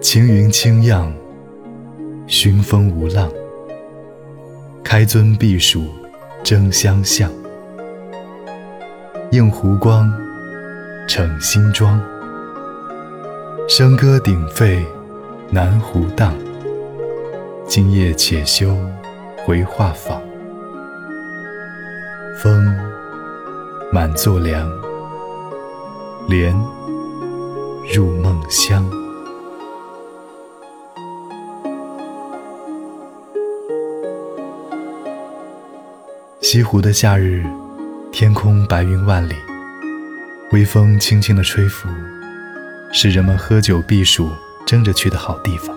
晴云清漾，熏风无浪。开尊避暑争相向，映湖光，逞新妆。笙歌鼎沸，南湖荡。今夜且休回画舫，风满座凉，莲入梦乡。西湖的夏日，天空白云万里，微风轻轻的吹拂，是人们喝酒避暑、争着去的好地方。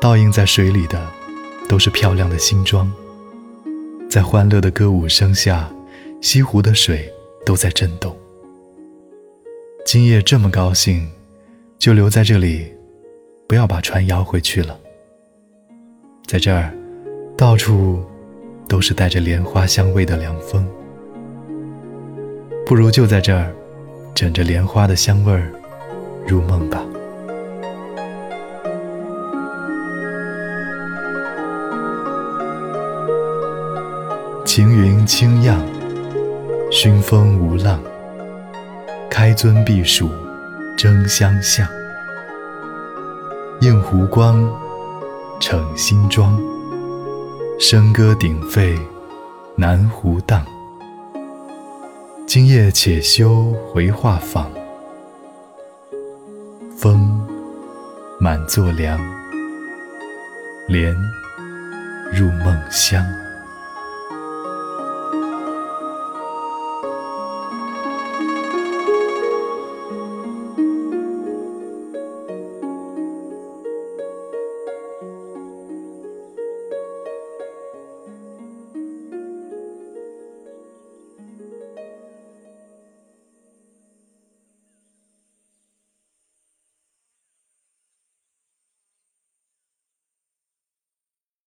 倒映在水里的，都是漂亮的新装。在欢乐的歌舞声下，西湖的水都在震动。今夜这么高兴，就留在这里，不要把船摇回去了。在这儿，到处。都是带着莲花香味的凉风，不如就在这儿，枕着莲花的香味儿入梦吧。晴云清漾，熏风无浪。开尊避暑争相向，映湖光，逞新妆。笙歌鼎沸，南湖荡。今夜且休回画舫，风满座凉，莲入梦乡。